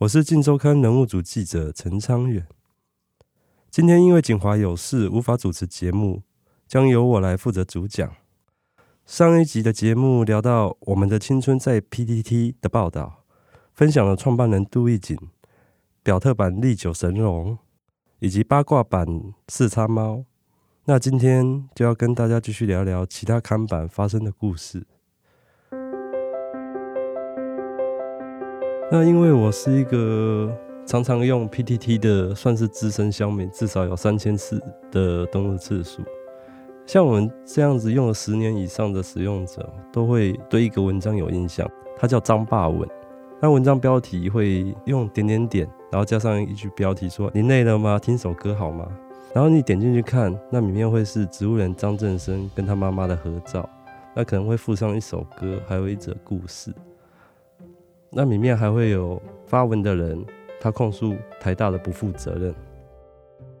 我是《镜周刊》人物组记者陈昌远。今天因为景华有事无法主持节目，将由我来负责主讲。上一集的节目聊到《我们的青春在 PTT》的报道，分享了创办人杜奕瑾、表特版历久神龙以及八卦版四叉猫。那今天就要跟大家继续聊聊其他刊版发生的故事。那因为我是一个常常用 PTT 的，算是资深乡民，至少有三千次的登录次数。像我们这样子用了十年以上的使用者，都会对一个文章有印象，它叫张霸文。那文章标题会用点点点，然后加上一句标题说：“你累了吗？听首歌好吗？”然后你点进去看，那里面会是植物人张振生跟他妈妈的合照，那可能会附上一首歌，还有一则故事。那里面还会有发文的人，他控诉台大的不负责任。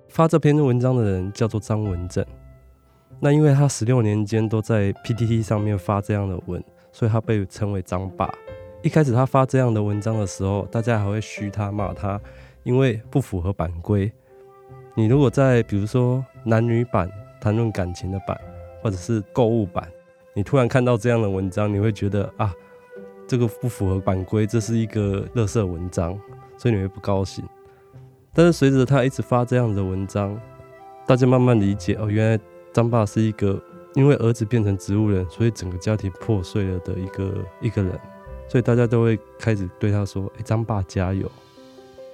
发这篇文章的人叫做张文正。那因为他十六年间都在 PTT 上面发这样的文，所以他被称为张爸。一开始他发这样的文章的时候，大家还会嘘他骂他，因为不符合版规。你如果在比如说男女版谈论感情的版，或者是购物版，你突然看到这样的文章，你会觉得啊。这个不符合版规，这是一个垃圾文章，所以你会不高兴。但是随着他一直发这样的文章，大家慢慢理解哦，原来张爸是一个因为儿子变成植物人，所以整个家庭破碎了的一个一个人，所以大家都会开始对他说：“哎，张爸加油！”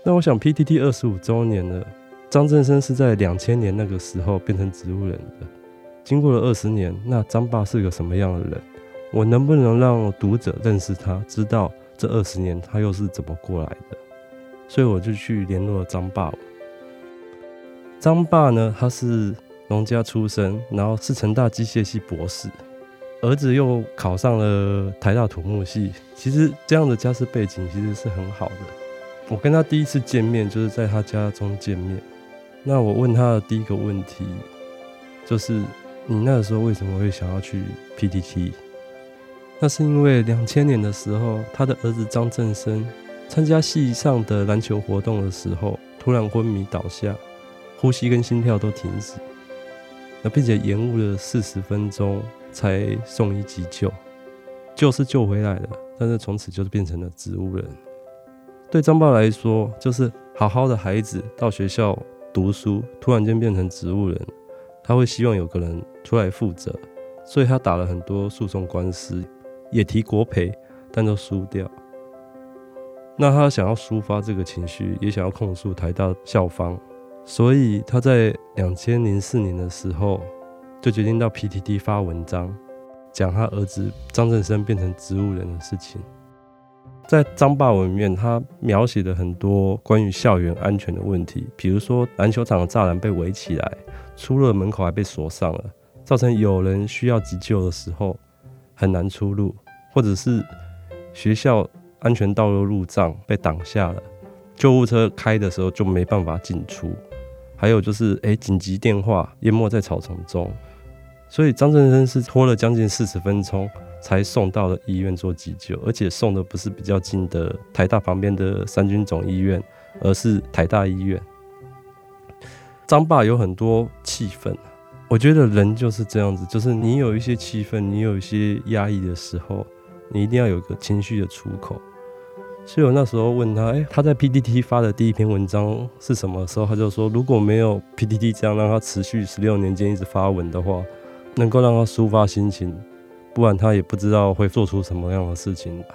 那我想 PTT 二十五周年了，张振生是在两千年那个时候变成植物人的，经过了二十年，那张爸是个什么样的人？我能不能让读者认识他，知道这二十年他又是怎么过来的？所以我就去联络了张爸。张爸呢，他是农家出身，然后是成大机械系博士，儿子又考上了台大土木系。其实这样的家世背景其实是很好的。我跟他第一次见面就是在他家中见面。那我问他的第一个问题就是：你那个时候为什么会想要去 PTT？那是因为两千年的时候，他的儿子张振生参加系上的篮球活动的时候，突然昏迷倒下，呼吸跟心跳都停止，那并且延误了四十分钟才送医急救，救是救回来了，但是从此就是变成了植物人。对张爸来说，就是好好的孩子到学校读书，突然间变成植物人，他会希望有个人出来负责，所以他打了很多诉讼官司。也提国赔，但都输掉。那他想要抒发这个情绪，也想要控诉台大校方，所以他在两千零四年的时候，就决定到 PTT 发文章，讲他儿子张振生变成植物人的事情。在张霸文里面，他描写了很多关于校园安全的问题，比如说篮球场的栅栏被围起来，出入门口还被锁上了，造成有人需要急救的时候很难出入。或者是学校安全道路路障被挡下了，救护车开的时候就没办法进出。还有就是，哎，紧急电话淹没在草丛中，所以张正生是拖了将近四十分钟才送到了医院做急救，而且送的不是比较近的台大旁边的三军总医院，而是台大医院。张爸有很多气愤，我觉得人就是这样子，就是你有一些气愤，你有一些压抑的时候。你一定要有一个情绪的出口，所以我那时候问他，哎，他在 PDT 发的第一篇文章是什么时候？他就说，如果没有 PDT 这样让他持续十六年间一直发文的话，能够让他抒发心情，不然他也不知道会做出什么样的事情来。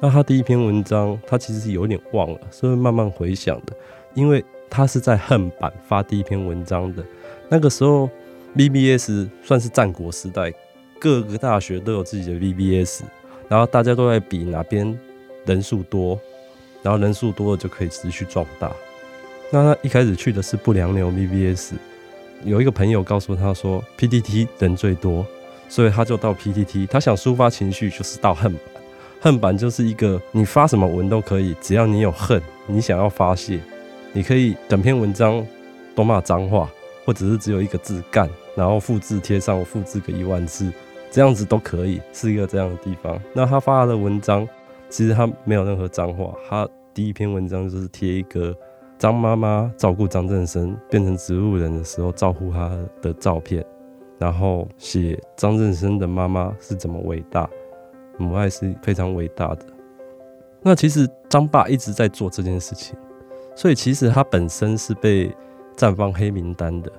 那他第一篇文章，他其实是有点忘了，是会慢慢回想的，因为他是在恨版发第一篇文章的，那个时候，VBS 算是战国时代。各个大学都有自己的 VBS，然后大家都在比哪边人数多，然后人数多了就可以持续壮大。那他一开始去的是不良牛 VBS，有一个朋友告诉他说 PTT 人最多，所以他就到 PTT，他想抒发情绪就是到恨版，恨版就是一个你发什么文都可以，只要你有恨，你想要发泄，你可以整篇文章都骂脏话，或者是只有一个字干，然后复制贴上，复制个一万次，这样子都可以，是一个这样的地方。那他发的文章其实他没有任何脏话，他第一篇文章就是贴一个。张妈妈照顾张正生变成植物人的时候，照顾他的照片，然后写张正生的妈妈是怎么伟大，母爱是非常伟大的。那其实张爸一直在做这件事情，所以其实他本身是被绽放黑名单的。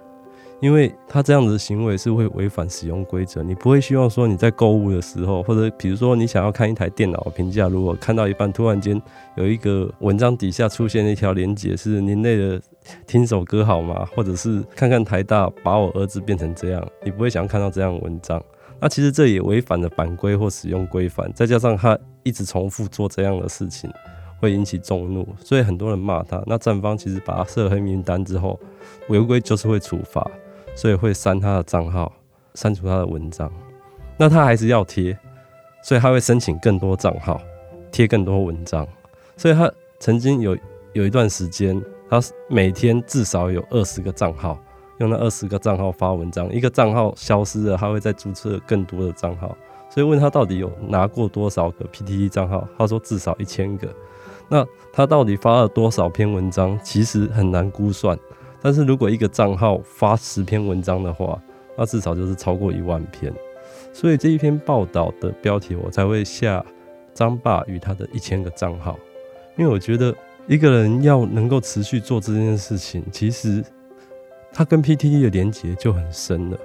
因为他这样子的行为是会违反使用规则，你不会希望说你在购物的时候，或者比如说你想要看一台电脑评价，如果看到一半突然间有一个文章底下出现一条连接，是您累的听首歌好吗？或者是看看台大把我儿子变成这样，你不会想要看到这样文章。那其实这也违反了版规或使用规范，再加上他一直重复做这样的事情，会引起众怒，所以很多人骂他。那站方其实把他设黑名单之后，违规就是会处罚。所以会删他的账号，删除他的文章。那他还是要贴，所以他会申请更多账号，贴更多文章。所以他曾经有有一段时间，他每天至少有二十个账号，用那二十个账号发文章。一个账号消失了，他会再注册更多的账号。所以问他到底有拿过多少个 PTT 账号，他说至少一千个。那他到底发了多少篇文章，其实很难估算。但是如果一个账号发十篇文章的话，那至少就是超过一万篇。所以这一篇报道的标题我才会下张爸与他的一千个账号，因为我觉得一个人要能够持续做这件事情，其实他跟 PTT 的连结就很深了。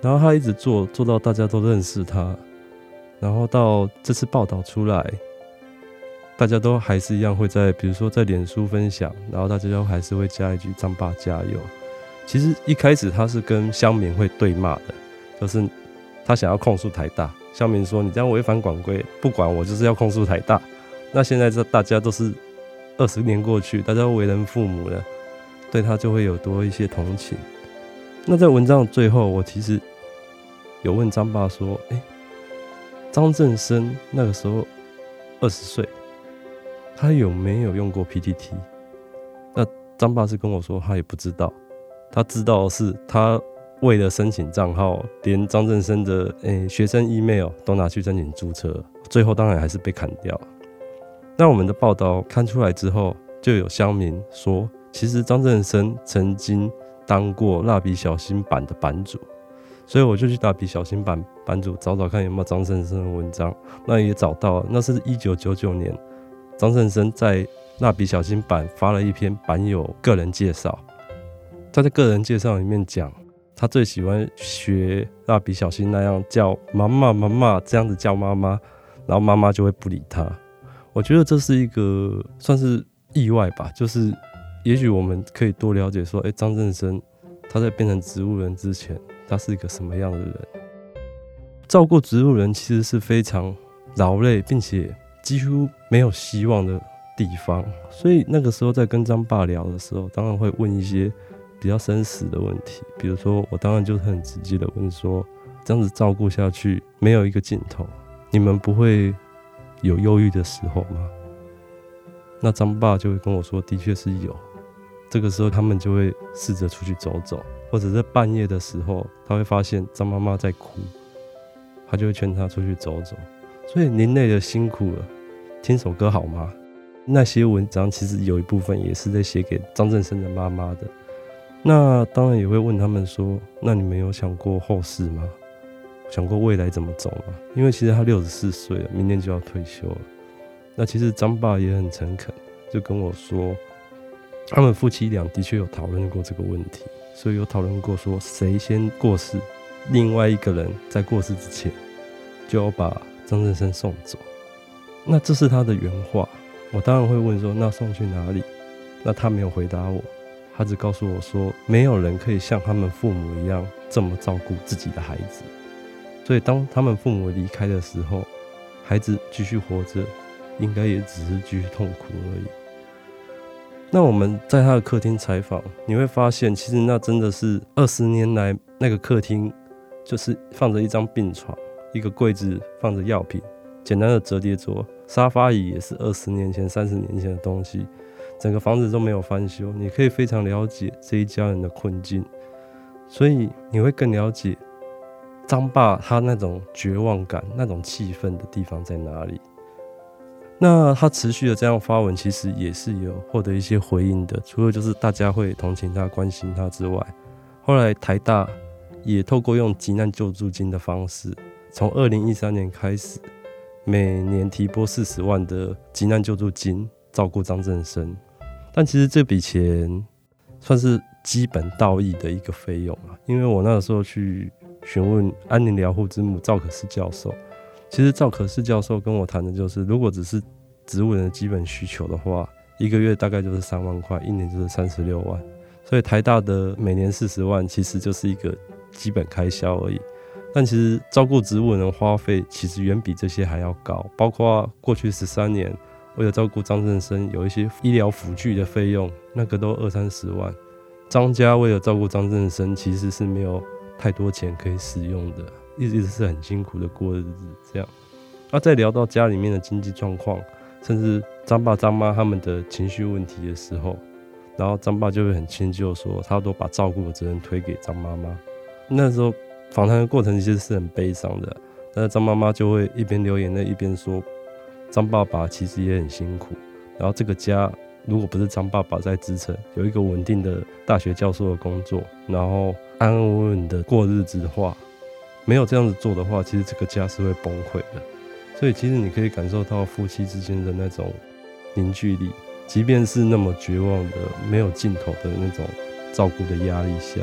然后他一直做做到大家都认识他，然后到这次报道出来。大家都还是一样会在，比如说在脸书分享，然后大家都还是会加一句“张爸加油”。其实一开始他是跟乡民会对骂的，就是他想要控诉台大，乡民说你这样违反管规，不管我就是要控诉台大。那现在这大家都是二十年过去，大家为人父母了，对他就会有多一些同情。那在文章的最后，我其实有问张爸说：“哎，张正生那个时候二十岁。”他有没有用过 PTT？那张爸是跟我说，他也不知道。他知道的是他为了申请账号，连张正生的诶、学生 email 都拿去申请注册，最后当然还是被砍掉。那我们的报道看出来之后，就有乡民说，其实张正生曾经当过蜡笔小新版的版主，所以我就去蜡笔小新版版主找找看有没有张正生的文章，那也找到了，那是一九九九年。张正生在蜡笔小新版发了一篇版友个人介绍，他在个人介绍里面讲，他最喜欢学蜡笔小新那样叫妈妈妈妈这样子叫妈妈，然后妈妈就会不理他。我觉得这是一个算是意外吧，就是也许我们可以多了解说，哎，张正生他在变成植物人之前，他是一个什么样的人？照顾植物人其实是非常劳累，并且。几乎没有希望的地方，所以那个时候在跟张爸聊的时候，当然会问一些比较生死的问题。比如说，我当然就是很直接的问说：这样子照顾下去，没有一个尽头，你们不会有忧郁的时候吗？那张爸就会跟我说：的确是有。这个时候，他们就会试着出去走走，或者在半夜的时候，他会发现张妈妈在哭，他就会劝他出去走走。所以您累了，辛苦了，听首歌好吗？那些文章其实有一部分也是在写给张正生的妈妈的。那当然也会问他们说：那你们有想过后事吗？想过未来怎么走吗？因为其实他六十四岁了，明年就要退休了。那其实张爸也很诚恳，就跟我说，他们夫妻俩的确有讨论过这个问题，所以有讨论过说谁先过世，另外一个人在过世之前就要把。张正生送走，那这是他的原话。我当然会问说：“那送去哪里？”那他没有回答我，他只告诉我说：“没有人可以像他们父母一样这么照顾自己的孩子。所以当他们父母离开的时候，孩子继续活着，应该也只是继续痛苦而已。”那我们在他的客厅采访，你会发现，其实那真的是二十年来那个客厅，就是放着一张病床，一个柜子放着药品，简单的折叠桌，沙发椅也是二十年前、三十年前的东西，整个房子都没有翻修，你可以非常了解这一家人的困境，所以你会更了解张爸他那种绝望感、那种气愤的地方在哪里。那他持续的这样发文，其实也是有获得一些回应的。除了就是大家会同情他、关心他之外，后来台大也透过用急难救助金的方式，从二零一三年开始，每年提拨四十万的急难救助金照顾张正生。但其实这笔钱算是基本道义的一个费用啊，因为我那个时候去询问安宁疗护之母赵可式教授。其实赵可式教授跟我谈的就是，如果只是植物人的基本需求的话，一个月大概就是三万块，一年就是三十六万。所以台大的每年四十万，其实就是一个基本开销而已。但其实照顾植物人花费，其实远比这些还要高。包括过去十三年，为了照顾张振生，有一些医疗辅具的费用，那个都二三十万。张家为了照顾张振生，其实是没有太多钱可以使用的。一直是很辛苦的过日子，这样。那再聊到家里面的经济状况，甚至张爸张妈他们的情绪问题的时候，然后张爸就会很迁就说，他都把照顾的责任推给张妈妈。那时候访谈的过程其实是很悲伤的，但是张妈妈就会一边流眼泪一边说，张爸爸其实也很辛苦。然后这个家如果不是张爸爸在支撑，有一个稳定的大学教授的工作，然后安安稳稳的过日子的话。没有这样子做的话，其实这个家是会崩溃的。所以其实你可以感受到夫妻之间的那种凝聚力，即便是那么绝望的、没有尽头的那种照顾的压力下。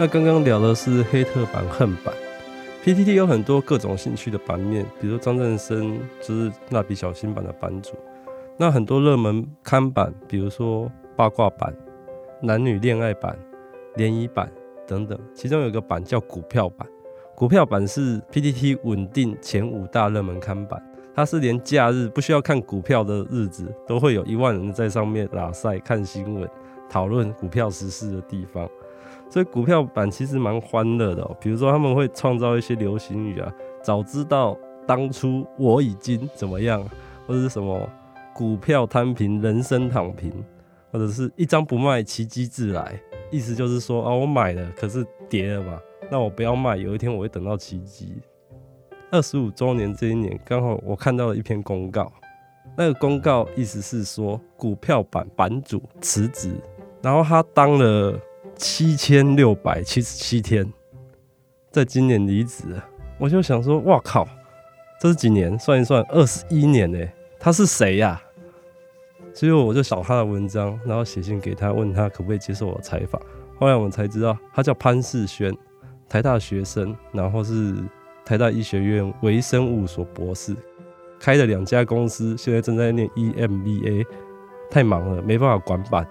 那刚刚聊的是黑特版、恨版，PTT 有很多各种兴趣的版面，比如张振生就是蜡笔小新版的版主。那很多热门刊版，比如说八卦版、男女恋爱版、联谊版等等，其中有一个版叫股票版。股票版是 PTT 稳定前五大热门刊版，它是连假日不需要看股票的日子，都会有一万人在上面拉赛、看新闻、讨论股票时事的地方。所以股票版其实蛮欢乐的喔，比如说他们会创造一些流行语啊，早知道当初我已经怎么样，或者是什么。股票摊平，人生躺平，或者是一张不卖，奇迹自来。意思就是说啊，我买了，可是跌了嘛，那我不要卖，有一天我会等到奇迹。二十五周年这一年，刚好我看到了一篇公告，那个公告意思是说，股票版版主辞职，然后他当了七千六百七十七天，在今年离职。我就想说，哇靠，这是几年？算一算，二十一年呢、他是谁呀？所以我就找他的文章，然后写信给他，问他可不可以接受我的采访。后来我才知道，他叫潘世轩，台大学生，然后是台大医学院微生物所博士，开了两家公司，现在正在念 EMBA，太忙了，没办法管版，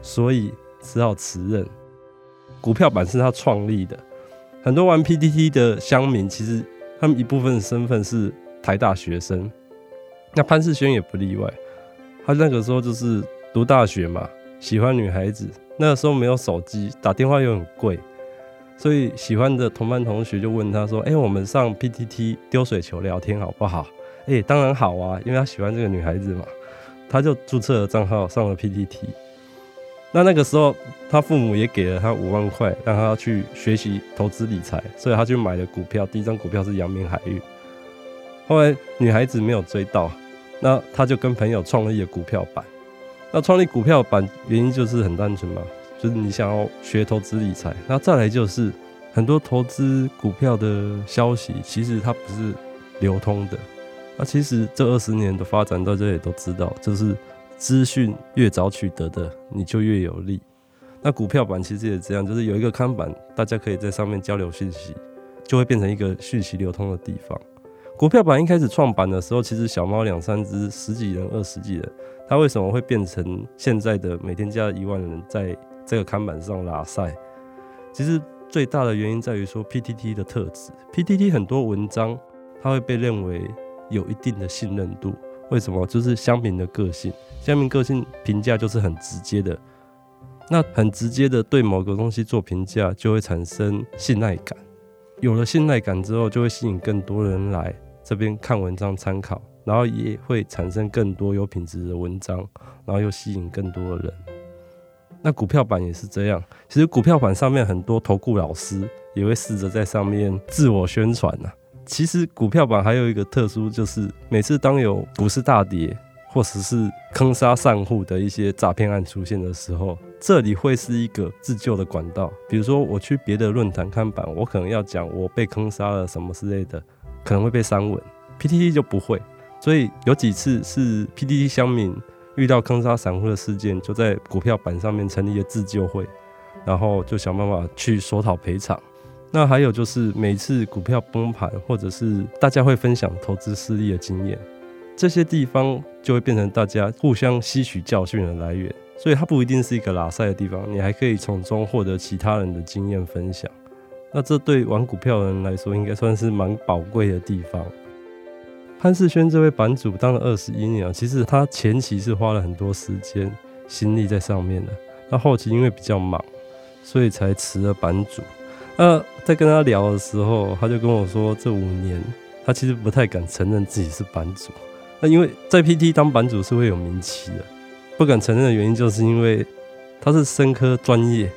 所以只好辞任。股票版是他创立的，很多玩 PTT 的乡民，其实他们一部分身份是台大学生。那潘世轩也不例外，他那个时候就是读大学嘛，喜欢女孩子。那个时候没有手机，打电话又很贵，所以喜欢的同班同学就问他说：“哎、我们上 PTT 丢水球聊天好不好？”哎、当然好啊，因为他喜欢这个女孩子嘛，他就注册了账号，上了 PTT。那那个时候，他父母也给了他五万块，让他去学习投资理财，所以他去买了股票，第一张股票是阳明海运。后来女孩子没有追到。那他就跟朋友创立了股票版。那创立股票版原因就是很单纯嘛，就是你想要学投资理财。那再来就是很多投资股票的消息，其实它不是流通的。那其实这二十年的发展，大家也都知道，就是资讯越早取得的，你就越有利。那股票版其实也这样，就是有一个看板，大家可以在上面交流信息，就会变成一个讯息流通的地方。股票版一开始创版的时候，其实小猫两三只，十几人、二十几人，它为什么会变成现在的每天加一万人在这个看板上拉赛？其实最大的原因在于说 PTT 的特质，PTT 很多文章它会被认为有一定的信任度。为什么？就是香民的个性，香民个性评价就是很直接的，那很直接的对某个东西做评价，就会产生信赖感。有了信赖感之后，就会吸引更多人来这边看文章参考，然后也会产生更多有品质的文章，然后又吸引更多的人。那股票版也是这样，其实股票版上面很多投顾老师也会试着在上面自我宣传呐。其实股票板还有一个特殊，就是每次当有股市大跌，或者是坑杀散户的一些诈骗案出现的时候，这里会是一个自救的管道。比如说我去别的论坛看板，我可能要讲我被坑杀了什么之类的，可能会被删文，PTT 就不会。所以有几次是 PTT 乡民遇到坑杀散户的事件，就在股票板上面成立了自救会，然后就想办法去索讨赔偿。那还有就是每次股票崩盘，或者是大家会分享投资失利的经验，这些地方就会变成大家互相吸取教训的来源。所以它不一定是一个拉赛的地方，你还可以从中获得其他人的经验分享。那这对玩股票的人来说，应该算是蛮宝贵的地方。潘世轩这位版主当了二十一年，其实他前期是花了很多时间心力在上面的，那后期因为比较忙，所以才辞了版主。那在跟他聊的时候，他就跟我说，这五年他其实不太敢承认自己是版主。那因为在 PT 当版主是会有名气的，不敢承认的原因就是因为他是生科专业，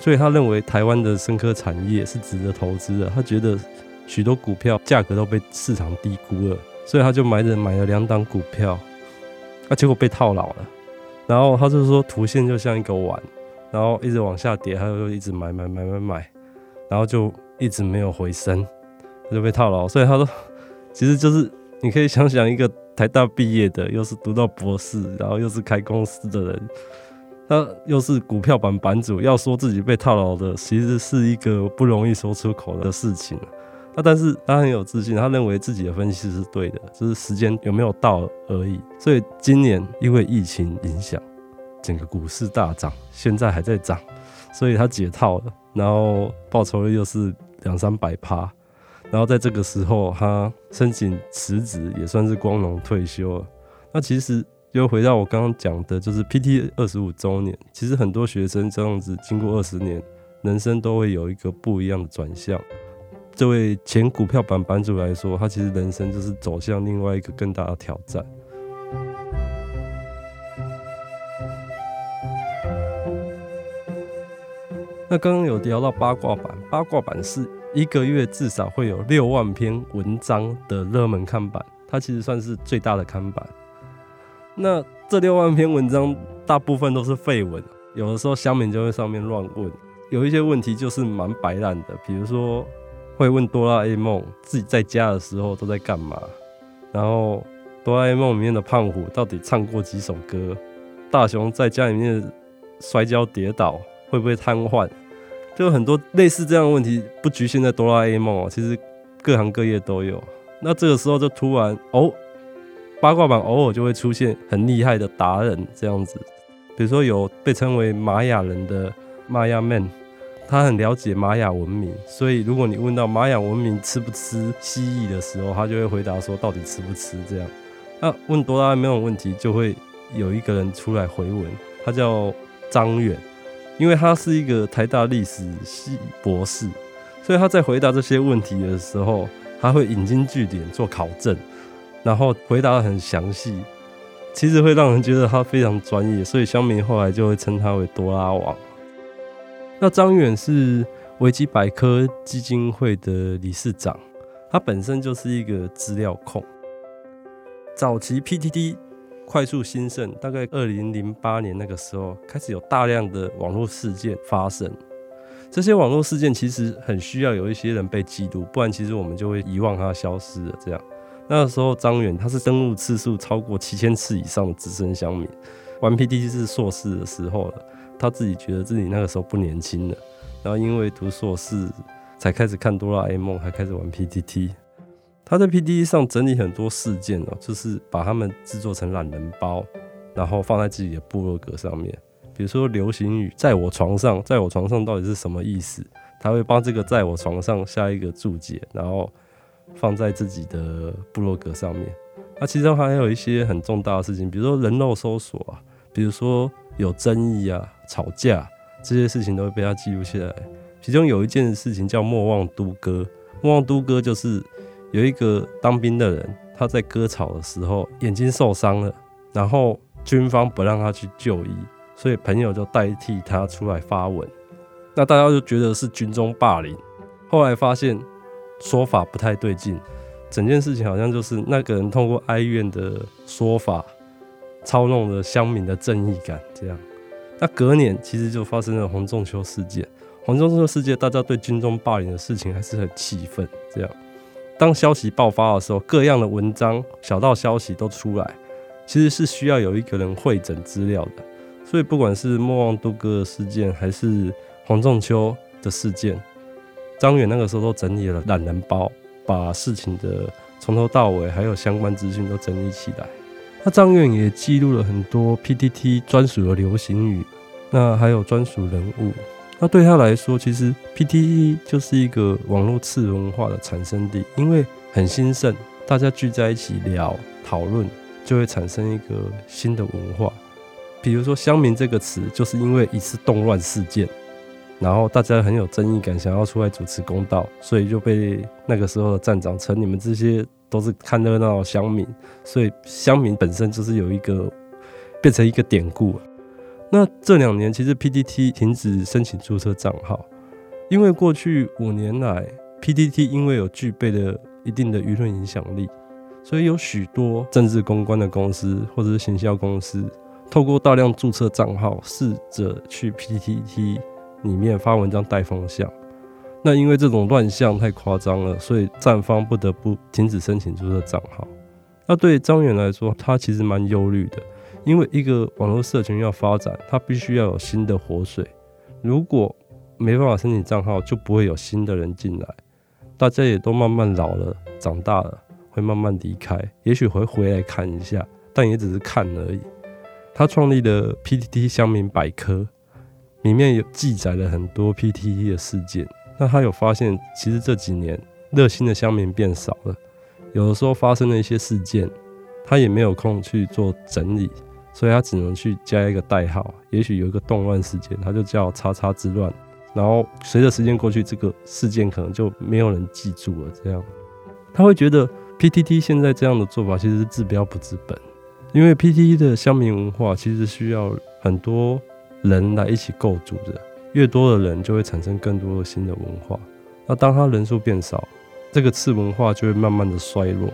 所以他认为台湾的生科产业是值得投资的。他觉得许多股票价格都被市场低估了，所以他就买着买了两档股票，啊，结果被套牢了。然后他就说，图线就像一个碗，然后一直往下跌，他就一直买买买买买。然后就一直没有回升，就被套牢。所以他说，其实就是你可以想想，一个台大毕业的，又是读到博士，然后又是开公司的人，他又是股票版版主，要说自己被套牢的，其实是一个不容易说出口的事情。那但是他很有自信，他认为自己的分析是对的，只是时间有没有到而已。所以今年因为疫情影响，整个股市大涨，现在还在涨，所以他解套了。然后报酬率又是两三百趴，然后在这个时候他申请辞职，也算是光荣退休了。那其实又回到我刚刚讲的，就是 PT 二十五周年，其实很多学生这样子经过二十年，人生都会有一个不一样的转向。这位前股票版版主来说，他其实人生就是走向另外一个更大的挑战。那刚刚有聊到八卦版，八卦版是一个月至少会有六万篇文章的热门看板，它其实算是最大的看板。那这六万篇文章大部分都是废文，有的时候乡民就会上面乱问，有一些问题就是蛮白烂的，比如说会问哆啦 A 梦自己在家的时候都在干嘛，然后哆啦 A 梦里面的胖虎到底唱过几首歌，大雄在家里面摔跤跌倒。会不会瘫痪？就很多类似这样的问题，不局限在哆啦 A 梦哦，其实各行各业都有。那这个时候就突然哦，八卦版偶尔就会出现很厉害的达人这样子，比如说有被称为玛雅人的玛雅 man，他很了解玛雅文明，所以如果你问到玛雅文明吃不吃蜥蜴的时候，他就会回答说到底吃不吃这样。那问哆啦 A 梦的问题，就会有一个人出来回文，他叫张远。因为他是一个台大历史系博士，所以他在回答这些问题的时候，他会引经据典做考证，然后回答得很详细，其实会让人觉得他非常专业，所以乡民后来就会称他为多拉王。那张远是维基百科基金会的理事长，他本身就是一个资料控，早期 PTT。快速兴盛，大概二零零八年那个时候，开始有大量的网络事件发生。这些网络事件其实很需要有一些人被记录，不然其实我们就会遗忘它消失了。这样，那个时候张远他是登录次数超过七千次以上的资深乡民，玩 PTT 是硕士的时候了。他自己觉得自己那个时候不年轻了，然后因为读硕士才开始看哆啦 A 梦，还开始玩 PTT。他在 PTT 上整理很多事件哦，就是把他们制作成懒人包，然后放在自己的部落格上面。比如说流行语“在我床上”，在我床上到底是什么意思？他会帮这个在我床上下一个注解，然后放在自己的部落格上面。那其中还有一些很重大的事情，比如说人肉搜索啊，比如说有争议啊、吵架这些事情都会被他记录下来。其中有一件事情叫莫忘都哥，莫忘都哥就是有一个当兵的人，他在割草的时候眼睛受伤了，然后军方不让他去就医，所以朋友就代替他出来发文。那大家就觉得是军中霸凌，后来发现说法不太对劲，整件事情好像就是那个人通过哀怨的说法操弄了乡民的正义感，这样。那隔年其实就发生了洪仲秋事件，洪仲秋事件大家对军中霸凌的事情还是很气愤，这样。当消息爆发的时候，各样的文章、小道消息都出来，其实是需要有一个人会整资料的。所以不管是莫忘都哥的事件，还是黄仲秋的事件，张远那个时候都整理了懒人包，把事情的从头到尾还有相关资讯都整理起来。那张远也记录了很多 PTT 专属的流行语，那还有专属人物。那对他来说，其实 P T E 就是一个网络次文化的产生地，因为很兴盛，大家聚在一起聊讨论，就会产生一个新的文化。比如说“乡民”这个词，就是因为一次动乱事件。然后大家很有正义感，想要出来主持公道，所以就被那个时候的站长称你们这些都是看热闹的乡民，所以乡民本身就是有一个变成一个典故。那这两年其实 PTT 停止申请注册账号，因为过去五年来 PTT 因为有具备了一定的舆论影响力，所以有许多政治公关的公司或者是行销公司，透过大量注册账号，试着去 PTT。里面发文章带风向，那因为这种乱象太夸张了，所以站方不得不停止申请注册账号。那对张远来说，他其实蛮忧虑的，因为一个网络社群要发展，它必须要有新的活水。如果没办法申请账号，就不会有新的人进来。大家也都慢慢老了，长大了，会慢慢离开，也许会回来看一下，但也只是看而已。他创立的 PTT 乡民百科。里面有记载了很多 PTT 的事件，那他有发现，其实这几年热心的乡民变少了，有的时候发生了一些事件，他也没有空去做整理，所以他只能去加一个代号，也许有一个动乱事件，他就叫“叉叉之乱”，然后随着时间过去，这个事件可能就没有人记住了。这样，他会觉得 PTT 现在这样的做法其实是治标不治本，因为 PTT 的乡民文化其实需要很多。人来一起构筑的，越多的人就会产生更多的新的文化。那当他人数变少，这个次文化就会慢慢的衰落。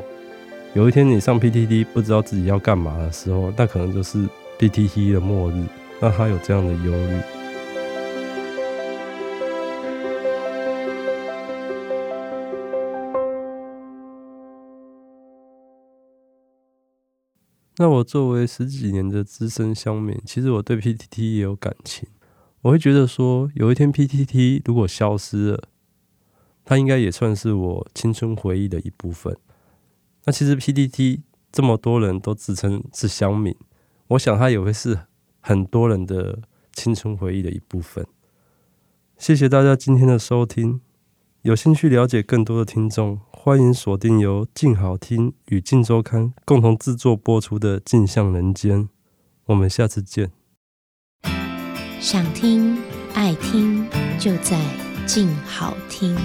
有一天你上 PTT 不知道自己要干嘛的时候，那可能就是 PTT 的末日。那他有这样的忧虑。那我作为十几年的资深乡民，其实我对 PTT 也有感情。我会觉得说，有一天 PTT 如果消失了，它应该也算是我青春回忆的一部分。那其实 PDT 这么多人都自称是乡民，我想它也会是很多人的青春回忆的一部分。谢谢大家今天的收听，有兴趣了解更多的听众。欢迎锁定由静好听与静周刊共同制作播出的《镜像人间》，我们下次见。想听爱听，就在静好听。